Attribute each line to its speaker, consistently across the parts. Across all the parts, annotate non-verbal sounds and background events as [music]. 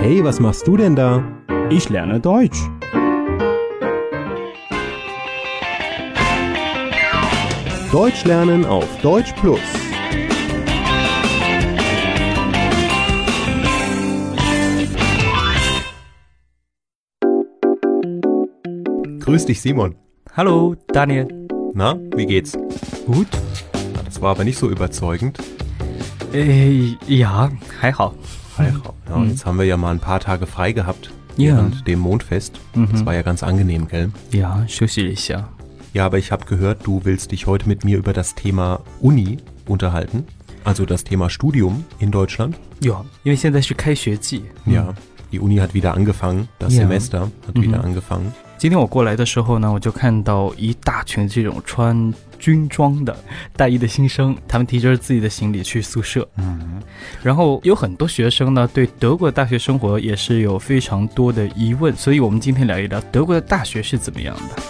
Speaker 1: Hey, was machst du denn da?
Speaker 2: Ich lerne Deutsch.
Speaker 1: Deutsch lernen auf Deutsch Plus. Grüß dich, Simon.
Speaker 2: Hallo, Daniel.
Speaker 1: Na, wie geht's?
Speaker 2: Gut?
Speaker 1: Das war aber nicht so überzeugend.
Speaker 2: Äh, ja, 还好.
Speaker 1: Ja, und jetzt haben wir ja mal ein paar Tage frei gehabt
Speaker 2: Ja.
Speaker 1: während dem Mondfest. Das war ja ganz angenehm, gell?
Speaker 2: Ja, 休息一下.
Speaker 1: Ja, aber ich habe gehört, du willst dich heute mit mir über das Thema Uni unterhalten. Also das Thema Studium in Deutschland.
Speaker 2: 有，因为现在是开学季。
Speaker 1: Ja, die Uni hat wieder angefangen. Das
Speaker 2: Ja.
Speaker 1: Semester hat wieder angefangen.
Speaker 2: 今天我过来的时候呢，我就看到一大群这种穿 军装的大一的新生，他们提着自己的行李去宿舍。嗯，然后有很多学生呢，对德国的大学生活也是有非常多的疑问，所以我们今天聊一聊德国的大学是怎么样的。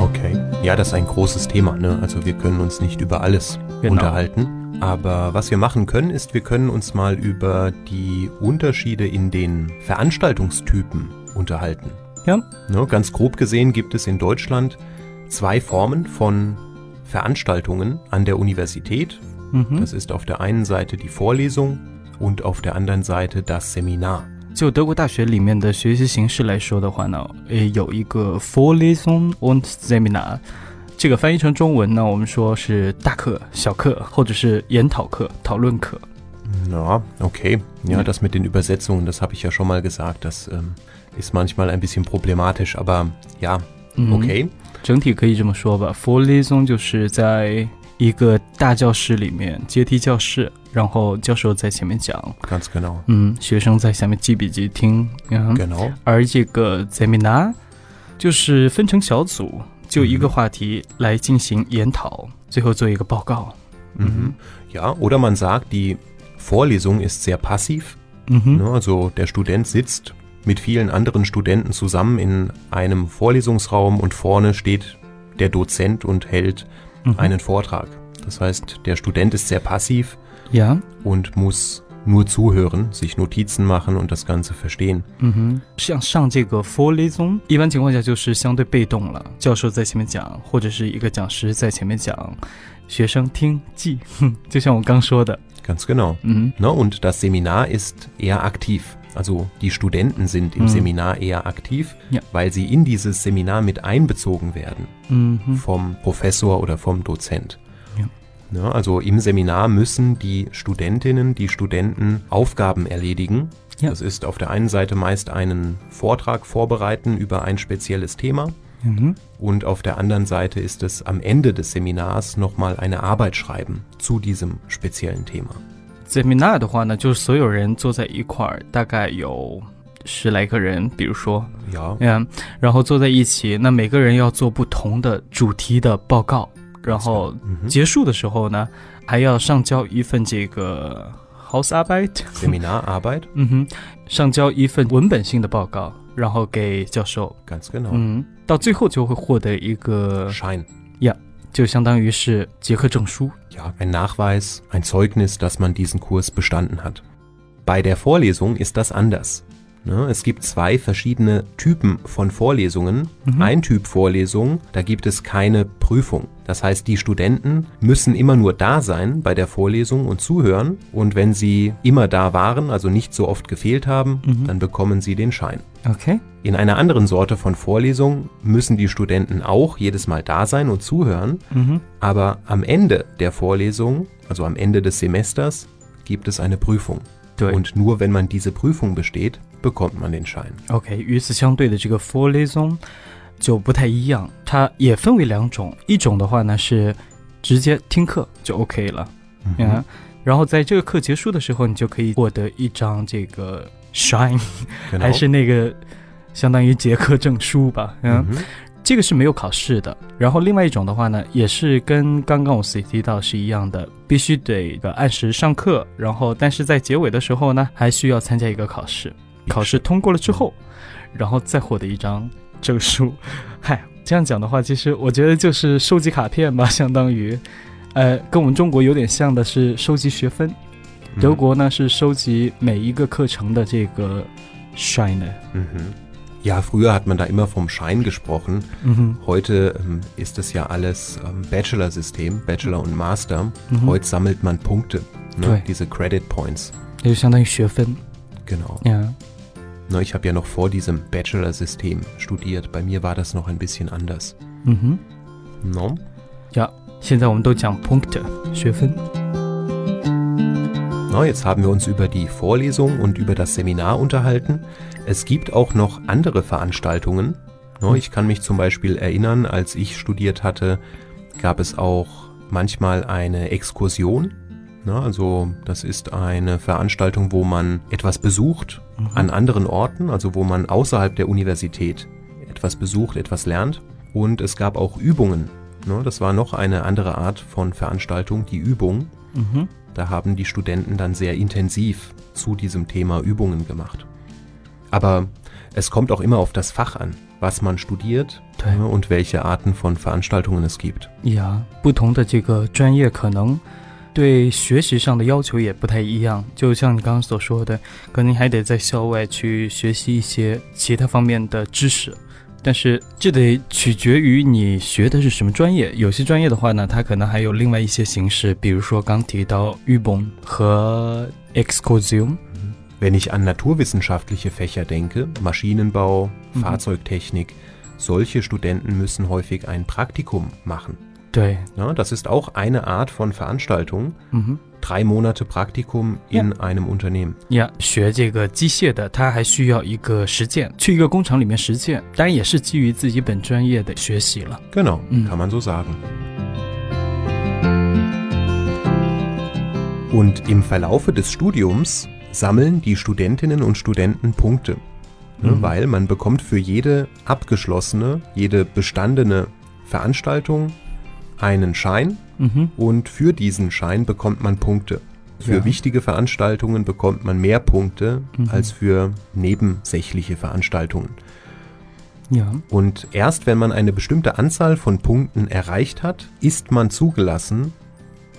Speaker 1: Okay. Ja, das ist ein großes Thema. Ne? Also wir können uns nicht über alles
Speaker 2: Genau.
Speaker 1: unterhalten. Aber was wir machen können, ist, wir können uns mal über die Unterschiede in den Veranstaltungstypen unterhalten.
Speaker 2: Ja.
Speaker 1: Ne? Ganz grob gesehen gibt es in Deutschland zwei Formen von Veranstaltungen an der Universität.
Speaker 2: 嗯哼，
Speaker 1: Das ist auf der einen Seite die Vorlesung und auf der anderen Seite das Seminar.
Speaker 2: 就德国大学里面的学习形式来说的话呢，诶，有一个 Vorlesung und Seminar，这个翻译成中文呢，我们说是大课、小课，或者是研讨课、讨论课。
Speaker 1: Ja, okay. Ja,
Speaker 2: Ja.
Speaker 1: das mit den Übersetzungen, das habe ich ja schon mal gesagt. Das ähm, ist manchmal ein bisschen problematisch, aber ja,
Speaker 2: 嗯
Speaker 1: okay.
Speaker 2: 整体可以这么说吧，Vorlesung 就是在一个大教室里面，阶梯教室，然后教授在前面讲，
Speaker 1: Ganz genau.
Speaker 2: 嗯，学生在下面记笔记听，嗯，
Speaker 1: Genau.
Speaker 2: 而这个 Seminar 就是分成小组，就一个话题来进行研讨，最后做一个报告。
Speaker 1: Mhm. Ja, oder man sagt, die Vorlesung ist sehr passiv.
Speaker 2: 嗯哼，
Speaker 1: Ne? Also der Student sitzt mit vielen anderen Studenten zusammen in einem Vorlesungsraum und vorne steht der Dozent und hält
Speaker 2: Mhm.
Speaker 1: einen Vortrag. Das heißt, der Student ist sehr passiv
Speaker 2: ja，
Speaker 1: und muss nur zuhören, sich Notizen machen und das Ganze verstehen.
Speaker 2: 嗯哼，像上这个 Vorlesung，一般情况下就是相对被动了，教授在前面讲，或者是一个讲师在前面讲，学生听记，哼，就像我刚说的，
Speaker 1: Ganz genau.
Speaker 2: 嗯
Speaker 1: Ne? Und das Seminar ist eher aktiv. also die Studenten sind im
Speaker 2: mhm.
Speaker 1: Seminar eher aktiv,
Speaker 2: ja.
Speaker 1: weil sie in dieses Seminar mit einbezogen werden
Speaker 2: mhm.
Speaker 1: vom Professor oder vom Dozent.
Speaker 2: Ja.
Speaker 1: Ja, also im Seminar müssen die Studentinnen, die Studenten Aufgaben erledigen. Das ist auf der einen Seite meist einen Vortrag vorbereiten über ein spezielles Thema.
Speaker 2: Mhm.
Speaker 1: Und auf der anderen Seite ist es am Ende des Seminars nochmal eine Arbeit schreiben zu diesem speziellen Thema.
Speaker 2: Seminar 的话呢，就是所有人坐在一块儿，大概有十来个人，比如说
Speaker 1: ，Ja,
Speaker 2: 嗯，然后坐在一起，那每个人要做不同的主题的报告，然后
Speaker 1: Mhm.
Speaker 2: 结束的时候呢，还要上交一份这个
Speaker 1: Hausarbeit，Seminararbeit. [laughs]
Speaker 2: 嗯哼，上交一份文本性的报告，然后给教授
Speaker 1: ，Ganz genau.
Speaker 2: 嗯，到最后就会获得一个
Speaker 1: ，Schein.
Speaker 2: 就相当于是结课证书。
Speaker 1: Ja, ein Nachweis, ein Zeugnis, dass man diesen Kurs bestanden hat. Bei der Vorlesung ist das anders. Ne? Es gibt zwei verschiedene Typen von Vorlesungen.
Speaker 2: Mhm.
Speaker 1: Ein Typ Vorlesung, da gibt es keine Prüfung. Das heißt, die Studenten müssen immer nur da sein bei der Vorlesung und zuhören. Und wenn sie immer da waren, also nicht so oft gefehlt haben,
Speaker 2: mhm.
Speaker 1: dann bekommen sie den Schein.
Speaker 2: Okay.
Speaker 1: In einer anderen Sorte von Vorlesung müssen die Studenten auch jedes Mal da sein und zuhören.
Speaker 2: Mhm.
Speaker 1: Aber am Ende der Vorlesung, also am Ende des Semesters, gibt es eine Prüfung. Und nur wenn man diese Prüfung besteht, bekommt man den Schein.
Speaker 2: OK，与此相对的这个 f o r l e s o n 就不太一样，它也分为两种，一种的话呢是直接听课就 OK 了，嗯，然后在这个课结束的时候，你就可以获得一张这个 shine. 还是那个相当于结课证书吧，嗯
Speaker 1: ，Mhm.
Speaker 2: 这个是没有考试的。然后另外一种的话呢，也是跟刚刚我提到是一样的，必须得呃按时上课，然后但是在结尾的时候呢，还需要参加一个考试。考试通过了之后，然后再获得一张证书。嗨，这样讲的话，其实我觉得就是收集卡片吧，相当于，呃，跟我们中国有点像的是收集学分，德国呢是收集每一个课程的这个 Scheine。
Speaker 1: 嗯哼。Ja, früher hat man da immer vom Schein gesprochen. Mhm. Heute ähm, ist es ja alles ähm, Bachelor-System, Bachelor und Master. Mhm. Heute sammelt man Punkte, ne? diese Credit Points. Genau. Ja. Na, ich habe ja noch vor diesem Bachelor-System studiert. Bei mir war das noch ein bisschen anders.
Speaker 2: Mhm. No? Ja, 现在我们都讲 Punkte, 学分。
Speaker 1: Na, jetzt haben wir uns über die Vorlesung und über das Seminar unterhalten. Es gibt auch noch andere Veranstaltungen. Ich kann mich zum Beispiel erinnern, als ich studiert hatte, gab es auch manchmal eine Exkursion. Also das ist eine Veranstaltung, wo man etwas besucht mhm. an anderen Orten, also wo man außerhalb der Universität etwas besucht, etwas lernt. Und es gab auch Übungen. Das war noch eine andere Art von Veranstaltung, die Übung. Mhm. Da haben die Studenten dann sehr intensiv zu diesem Thema Übungen gemacht. Aber es kommt auch immer auf das Fach an, was man studiert ne, und welche Arten von Veranstaltungen es gibt.
Speaker 2: Ja, 不同的这个专业可能 对学习上的要求也不太一样。就像你刚刚所说的，可能还得在校外去学习一些其他方面的知识。但是这得取决于你学的是什么专业。有些专业的话呢，它可能还有另外一些形式，比如说刚提到 Übung 和 Excursion。
Speaker 1: Wenn ich an naturwissenschaftliche Fächer denke, Maschinenbau, mhm. Fahrzeugtechnik, solche Studenten müssen häufig ein Praktikum machen. Ja, das ist auch eine Art von Veranstaltung. Mhm. Drei Monate Praktikum in ja. einem Unternehmen.
Speaker 2: Ja, 学这个机械的，他还需要一个实践，去一个工厂里面实践，当然也是基于自己本专业的学习了。
Speaker 1: Genau, mhm. kann man so sagen. Und im Verlaufe des Studiums sammeln die Studentinnen und Studenten Punkte. Ne, mhm. Weil man bekommt für jede abgeschlossene, jede bestandene Veranstaltung einen Schein mhm. und für diesen Schein bekommt man Punkte. Für ja. wichtige Veranstaltungen bekommt man mehr Punkte mhm. als für nebensächliche Veranstaltungen. Ja. Und erst wenn man eine bestimmte Anzahl von Punkten erreicht hat, ist man zugelassen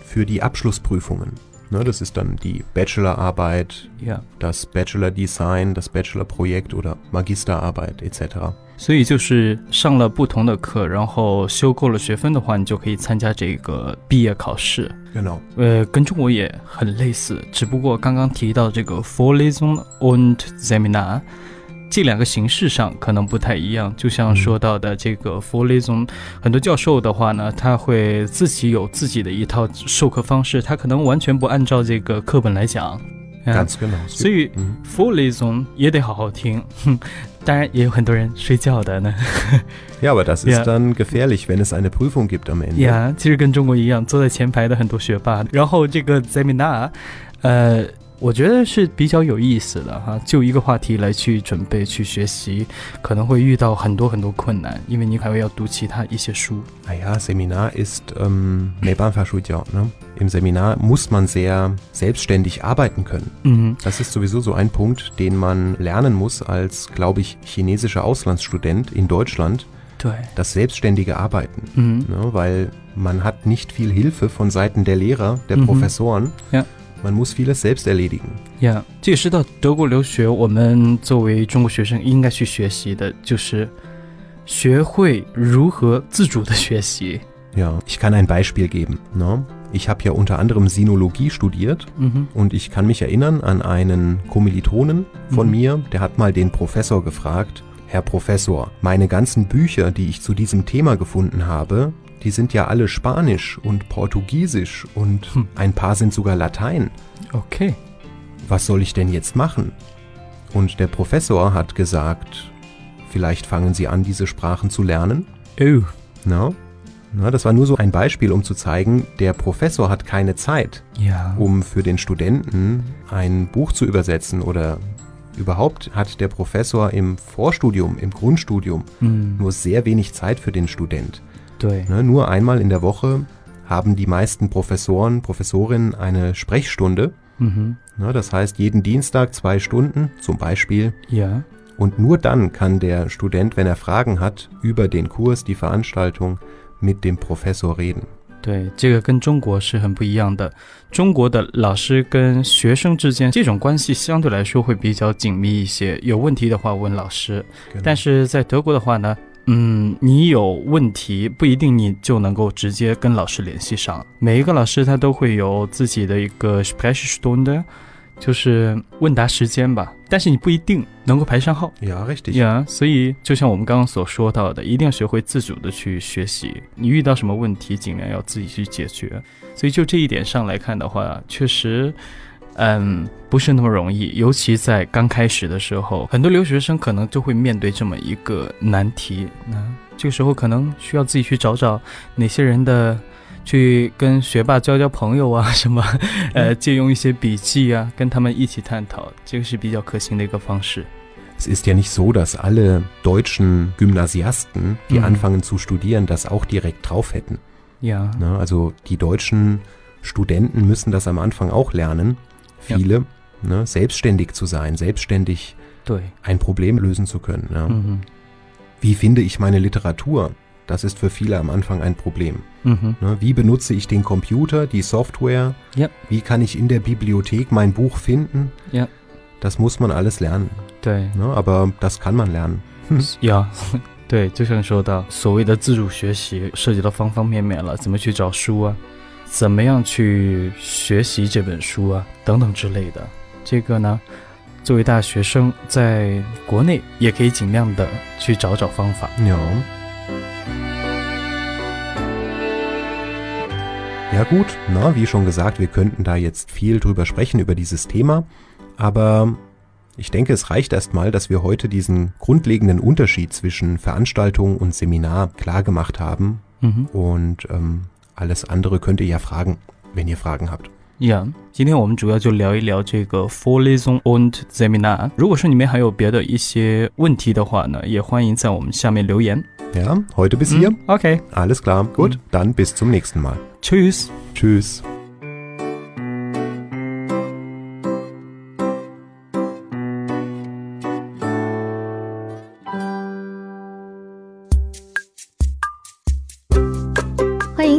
Speaker 1: für die Abschlussprüfungen. Ne, das ist dann die Bachelorarbeit, ja. das Bachelor-Design, das Bachelor-Projekt oder Magisterarbeit etc.
Speaker 2: 所以就是上了不同的课，然后修够了学分的话，你就可以参加这个毕业考试。
Speaker 1: Genau.
Speaker 2: 呃，跟中国也很类似，只不过刚刚提到这个 Vorlesung und Seminar。这两个形式上可能不太一样，就像说到的这个佛雷宗，很多教授的话呢，他会自己有自己的一套授课方式，他可能完全不按照这个课本来讲。嗯所以佛雷宗也得好好听，当然也有很多人睡觉的呢。
Speaker 1: Ja, aber das ist dann gefährlich, wenn es eine Prüfung gibt am Ende.
Speaker 2: Ja，其实跟中国一样，坐在前排的很多学霸，然后这个 Seminar，呃。我觉得是比较有意思的哈，就一个话题来去准备去学习，可能会遇到很多很多困难，因为你还会要读其他一些书。
Speaker 1: Naja, Seminar ist ähm,没办法睡觉呢。Im Seminar muss man sehr selbstständig arbeiten können. Mhm. Das ist sowieso so ein Punkt, den man lernen muss als, glaube ich, chinesischer Auslandsstudent in Deutschland. Das selbstständige Arbeiten, mhm. ne, weil man hat nicht viel Hilfe von Seiten der Lehrer, der mhm. Professoren. Ja. Man muss vieles selbst erledigen.
Speaker 2: 呀，这也是到德国留学，我们作为中国学生应该去学习的，就是学会如何自主的学习。
Speaker 1: Ja, ich kann ein Beispiel geben. Ne? Ich habe ja unter anderem Sinologie studiert mhm. und ich kann mich erinnern an einen Kommilitonen von mhm. mir, der hat mal den Professor gefragt, Herr Professor, meine ganzen Bücher, die ich zu diesem Thema gefunden habe, die sind ja alle Spanisch und Portugiesisch und hm. ein paar sind sogar Latein.
Speaker 2: Okay.
Speaker 1: Was soll ich denn jetzt machen? Und der Professor hat gesagt, vielleicht fangen Sie an, diese Sprachen zu lernen.
Speaker 2: Oh.
Speaker 1: Na? Na, das war nur so ein Beispiel, um zu zeigen, der Professor hat keine Zeit,
Speaker 2: ja.
Speaker 1: um für den Studenten ein Buch zu übersetzen oder überhaupt hat der Professor im Vorstudium, im Grundstudium mhm. nur sehr wenig Zeit für den Student. Ne, nur einmal in der Woche haben die meisten Professoren, Professorinnen eine Sprechstunde. Mhm. Ne, das heißt, jeden Dienstag zwei Stunden zum Beispiel.
Speaker 2: Ja.
Speaker 1: Und nur dann kann der Student, wenn er Fragen hat, über den Kurs, die Veranstaltung, mit dem Professor reden.
Speaker 2: 对，这个跟中国是很不一样的。中国的老师跟学生之间这种关系相对来说会比较紧密一些，有问题的话问老师。但是在德国的话呢， 嗯，你有问题不一定你就能够直接跟老师联系上。每一个老师他都会有自己的一个 Sprechstunde。就是问答时间吧，但是你不一定能够排上号。[laughs] 所以就像我们刚刚所说到的，一定要学会自主的去学习。你遇到什么问题，尽量要自己去解决。所以就这一点上来看的话，确实，嗯，不是那么容易。尤其在刚开始的时候，很多留学生可能就会面对这么一个难题。那这个时候可能需要自己去找找哪些人的。去跟学霸交交朋友啊，什么，呃，借用一些笔记啊，跟他们一起探讨，这个是比较可行的一个方式。
Speaker 1: Es ist ja nicht so, dass alle deutschen Gymnasiasten, die mhm. anfangen zu studieren, das auch direkt drauf hätten.
Speaker 2: Ja.
Speaker 1: Na, also die deutschen Studenten müssen das am Anfang auch lernen, viele, ja. ne, selbstständig zu sein, selbstständig ein Problem lösen zu können. Ja. Mhm. Wie finde ich meine Literatur? Das ist für viele am Anfang ein Problem. Mhm. Ne, wie benutze ich den Computer, die Software?
Speaker 2: Ja.
Speaker 1: Wie kann ich in der Bibliothek mein Buch finden?
Speaker 2: Ja.
Speaker 1: Das muss man alles lernen.
Speaker 2: 对，ne,
Speaker 1: aber das kann man lernen. [laughs]
Speaker 2: 呀，[laughs] 对，就像说到所谓的自主学习，涉及到方方面面了，怎么去找书啊， 怎么样去学习这本书啊，等等之类的。这个呢，作为大学生，在国内也可以尽量的去找找方法。
Speaker 1: Ja. Ja gut, na, wie schon gesagt, wir könnten da jetzt viel drüber sprechen, über dieses Thema, aber ich denke, es reicht erstmal, dass wir heute diesen grundlegenden Unterschied zwischen Veranstaltung und Seminar klar gemacht haben mhm. und ähm, alles andere könnt ihr ja fragen, wenn ihr Fragen habt.
Speaker 2: 呀，今天我们主要就聊一聊这个 Vorlesung und Seminar。如果说你们还有别的一些问题的话呢，也欢迎在我们下面留言。
Speaker 1: Ja, heute bis hier.
Speaker 2: Okay.
Speaker 1: Alles klar. Gut, dann bis zum nächsten Mal.
Speaker 2: Tschüss.
Speaker 1: Tschüss.